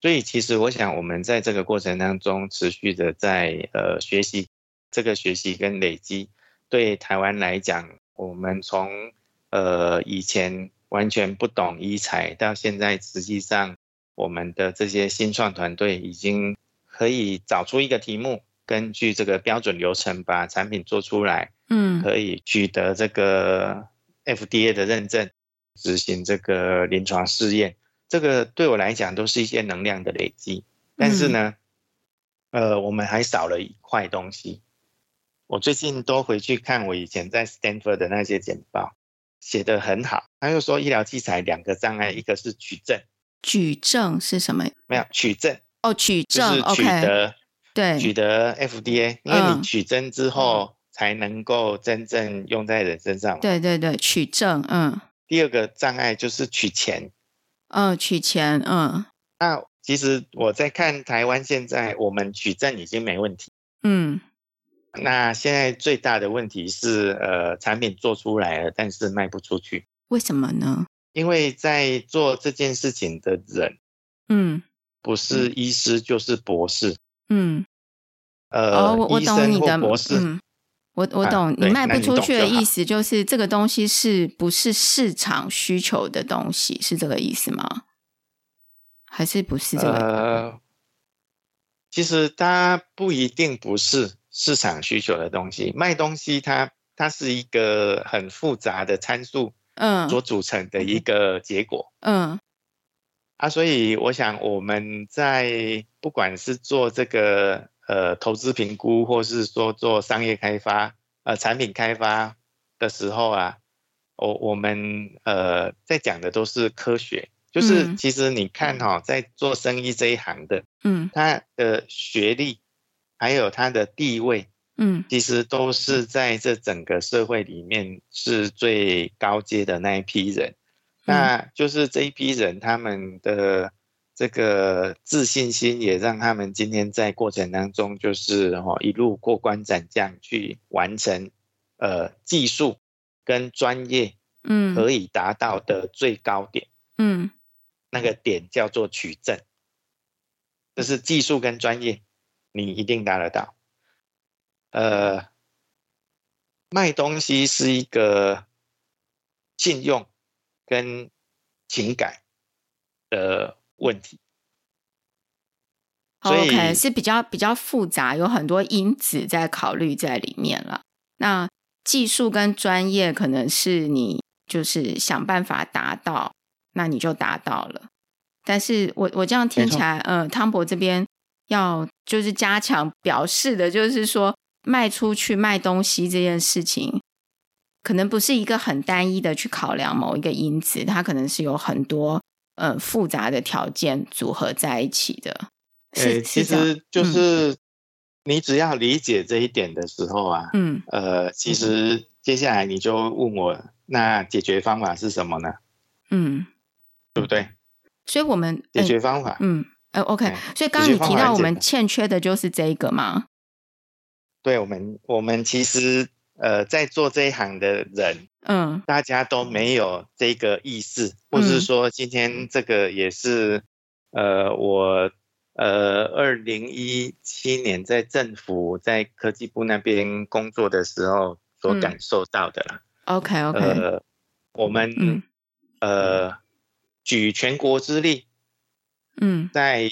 所以其实我想，我们在这个过程当中持续的在呃学习，这个学习跟累积，对台湾来讲，我们从呃以前完全不懂医材，到现在实际上我们的这些新创团队已经。可以找出一个题目，根据这个标准流程把产品做出来，嗯，可以取得这个 FDA 的认证，执行这个临床试验，这个对我来讲都是一些能量的累积。但是呢，呃，我们还少了一块东西。我最近都回去看我以前在 Stanford 的那些简报，写得很好。他又说医疗器材两个障碍，一个是取证，取证是什么？没有取证。哦，取证就是取得对，取得 FDA，因为你取证之后才能够真正用在人身上。对对对，取证，嗯。第二个障碍就是取钱。嗯，取钱，嗯。那其实我在看台湾现在，我们取证已经没问题。嗯。那现在最大的问题是，呃，产品做出来了，但是卖不出去。为什么呢？因为在做这件事情的人，嗯。不是医师就是博士，嗯，呃，哦，我我懂你的博士，嗯，我我懂，啊、你卖不出去的意思就是这个东西是不是市场需求的东西，是这个意思吗？还是不是这个？呃，其实它不一定不是市场需求的东西，卖东西它它是一个很复杂的参数，嗯，所组成的一个结果，嗯。嗯啊，所以我想我们在不管是做这个呃投资评估，或是说做商业开发、呃产品开发的时候啊，我我们呃在讲的都是科学，就是其实你看哈、哦，在做生意这一行的，嗯，他的学历还有他的地位，嗯，其实都是在这整个社会里面是最高阶的那一批人。那就是这一批人，他们的这个自信心也让他们今天在过程当中，就是哦一路过关斩将去完成，呃技术跟专业，嗯，可以达到的最高点，嗯，那个点叫做取证，就是技术跟专业，你一定达得到。呃，卖东西是一个信用。跟情感的问题，所以，OK，是比较比较复杂，有很多因子在考虑在里面了。那技术跟专业可能是你就是想办法达到，那你就达到了。但是我我这样听起来，嗯，汤博这边要就是加强表示的，就是说卖出去卖东西这件事情。可能不是一个很单一的去考量某一个因子，它可能是有很多呃复杂的条件组合在一起的。是，其实就是你只要理解这一点的时候啊，嗯，呃，其实接下来你就问我，那解决方法是什么呢？嗯，对不对？所以我们解决方法，嗯，呃，OK，所以刚刚你提到我们欠缺的就是这个吗？对，我们我们其实。呃，在做这一行的人，嗯，大家都没有这个意识，嗯、或是说今天这个也是，呃，我呃，二零一七年在政府在科技部那边工作的时候所感受到的啦。OK OK，呃，我们、嗯、呃举全国之力，嗯，在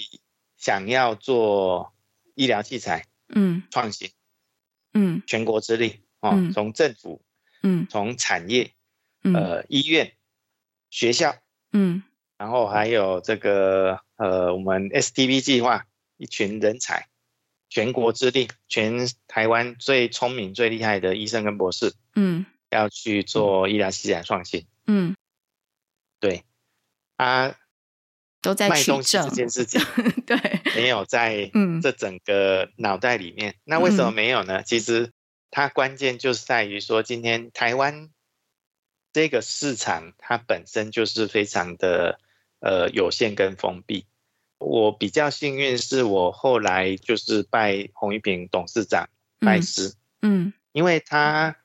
想要做医疗器材，嗯，创新，嗯，全国之力。哦，从政府，嗯，从产业，呃，医院、学校，嗯，然后还有这个呃，我们 STV 计划，一群人才，全国之力，全台湾最聪明、最厉害的医生跟博士，嗯，要去做医疗器材创新，嗯，对，啊。都在卖东西这件事情，*laughs* 对，没有在这整个脑袋里面。嗯、那为什么没有呢？其实它关键就是在于说，今天台湾这个市场它本身就是非常的呃有限跟封闭。我比较幸运，是我后来就是拜洪一平董事长拜师，嗯，因为他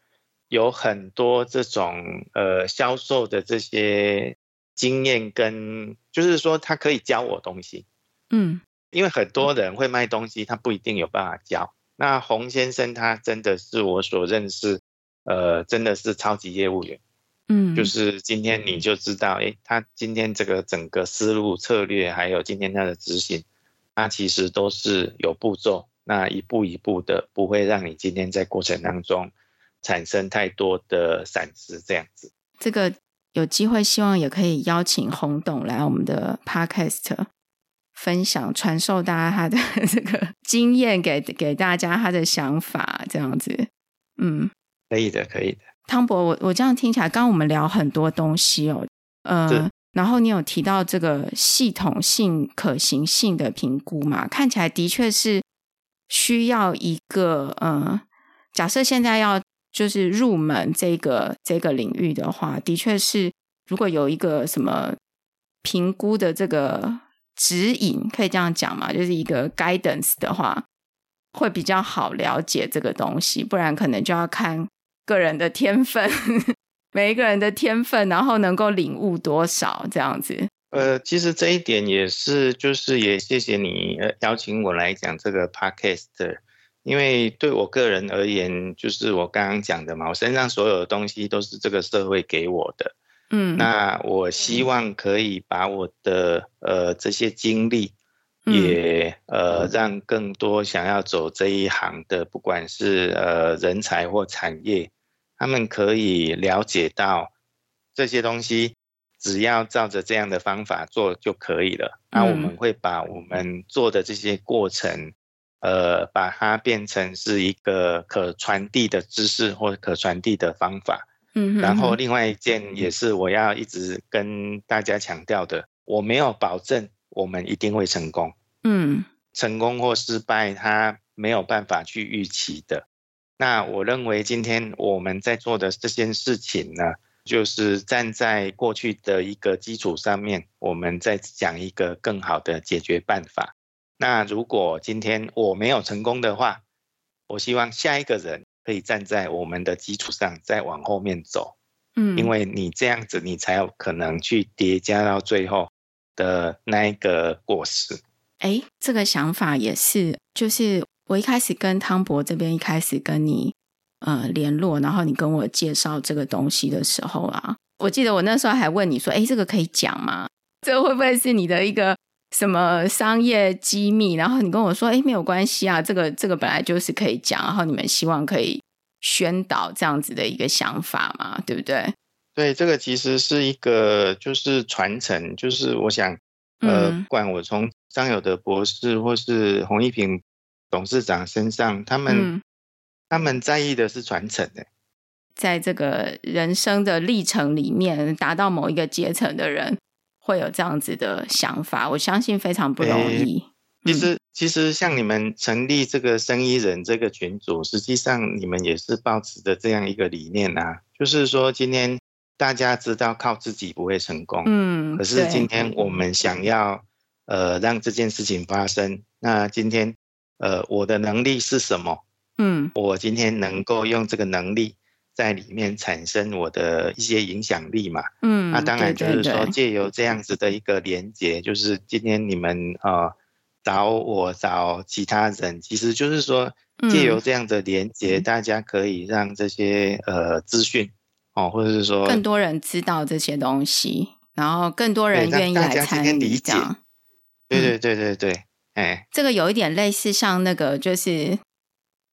有很多这种呃销售的这些。经验跟就是说，他可以教我东西，嗯，因为很多人会卖东西，他不一定有办法教。那洪先生他真的是我所认识，呃，真的是超级业务员，嗯，就是今天你就知道，诶，他今天这个整个思路策略，还有今天他的执行，他其实都是有步骤，那一步一步的，不会让你今天在过程当中产生太多的闪失，这样子。这个。有机会，希望也可以邀请洪董来我们的 Podcast 分享，传授大家他的 *laughs* 这个经验给，给给大家他的想法，这样子。嗯，可以的，可以的。汤博，我我这样听起来，刚刚我们聊很多东西哦，呃，然后你有提到这个系统性可行性的评估嘛？看起来的确是需要一个，呃，假设现在要。就是入门这个这个领域的话，的确是如果有一个什么评估的这个指引，可以这样讲嘛？就是一个 guidance 的话，会比较好了解这个东西。不然可能就要看个人的天分，*laughs* 每一个人的天分，然后能够领悟多少这样子。呃，其实这一点也是，就是也谢谢你邀请我来讲这个 podcast。因为对我个人而言，就是我刚刚讲的嘛，我身上所有的东西都是这个社会给我的。嗯，那我希望可以把我的呃这些经历，也呃让更多想要走这一行的，不管是呃人才或产业，他们可以了解到这些东西，只要照着这样的方法做就可以了。那我们会把我们做的这些过程。呃，把它变成是一个可传递的知识或者可传递的方法。嗯哼哼，然后另外一件也是我要一直跟大家强调的，我没有保证我们一定会成功。嗯，成功或失败，它没有办法去预期的。那我认为今天我们在做的这件事情呢，就是站在过去的一个基础上面，我们再讲一个更好的解决办法。那如果今天我没有成功的话，我希望下一个人可以站在我们的基础上再往后面走，嗯，因为你这样子，你才有可能去叠加到最后的那一个果实。哎，这个想法也是，就是我一开始跟汤博这边一开始跟你呃联络，然后你跟我介绍这个东西的时候啊，我记得我那时候还问你说，哎，这个可以讲吗？这会不会是你的一个？什么商业机密？然后你跟我说，哎，没有关系啊，这个这个本来就是可以讲。然后你们希望可以宣导这样子的一个想法嘛，对不对？对，这个其实是一个就是传承，就是我想，呃，不管我从张友德博士或是洪一平董事长身上，他们、嗯、他们在意的是传承的，在这个人生的历程里面，达到某一个阶层的人。会有这样子的想法，我相信非常不容易。其实，其实像你们成立这个生意人这个群组，实际上你们也是抱持着这样一个理念啊，就是说今天大家知道靠自己不会成功，嗯，可是今天我们想要呃让这件事情发生，那今天呃我的能力是什么？嗯，我今天能够用这个能力。在里面产生我的一些影响力嘛，嗯，那当然就是说借由这样子的一个连接，就是今天你们呃找我找其他人，其实就是说借由这样的连接，大家可以让这些呃资讯哦，或者是说更多人知道这些东西，然后更多人愿意来参与，理解。对对对对对，哎，这个有一点类似像那个就是。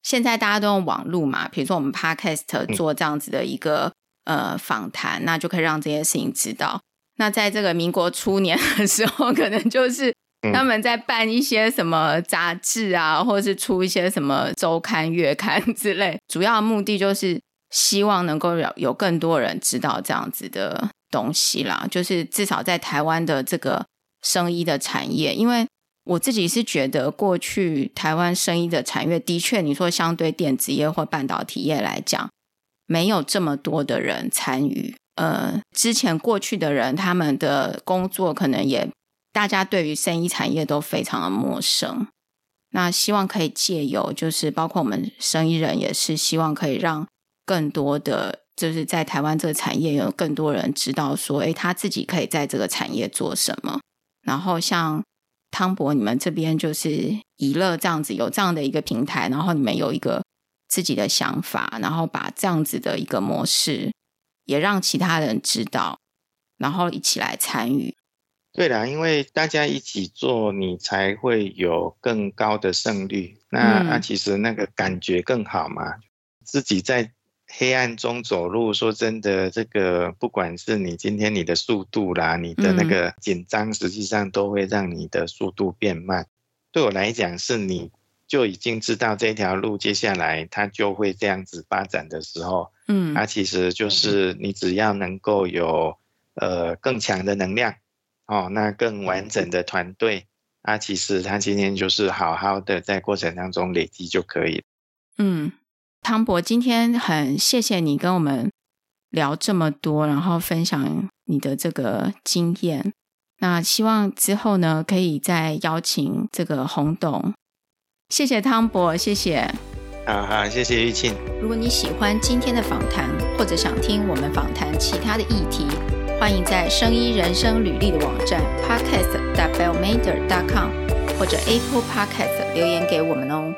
现在大家都用网络嘛，比如说我们 Podcast 做这样子的一个、嗯、呃访谈，那就可以让这些事情知道。那在这个民国初年的时候，可能就是他们在办一些什么杂志啊，或者是出一些什么周刊、月刊 *laughs* 之类，主要的目的就是希望能够有有更多人知道这样子的东西啦。就是至少在台湾的这个生医的产业，因为我自己是觉得过去台湾生意的产业的确，你说相对电子业或半导体业来讲，没有这么多的人参与。呃，之前过去的人，他们的工作可能也大家对于生意产业都非常的陌生。那希望可以借由，就是包括我们生意人也是希望可以让更多的，就是在台湾这个产业有更多人知道说，诶，他自己可以在这个产业做什么。然后像汤博，你们这边就是娱乐这样子有这样的一个平台，然后你们有一个自己的想法，然后把这样子的一个模式。也让其他人知道，然后一起来参与。对啦，因为大家一起做，你才会有更高的胜率。那、嗯、那其实那个感觉更好嘛。自己在黑暗中走路，说真的，这个不管是你今天你的速度啦，你的那个紧张，实际上都会让你的速度变慢。嗯、对我来讲，是你。就已经知道这条路接下来它就会这样子发展的时候，嗯，它其实就是你只要能够有呃更强的能量哦，那更完整的团队，啊，其实他今天就是好好的在过程当中累积就可以。嗯，汤博，今天很谢谢你跟我们聊这么多，然后分享你的这个经验。那希望之后呢，可以再邀请这个洪董。谢谢汤博，谢谢。好好，谢谢玉庆。如果你喜欢今天的访谈，或者想听我们访谈其他的议题，欢迎在生医人生履历的网站 podcast.bellmader.com 或者 Apple Podcast 留言给我们哦。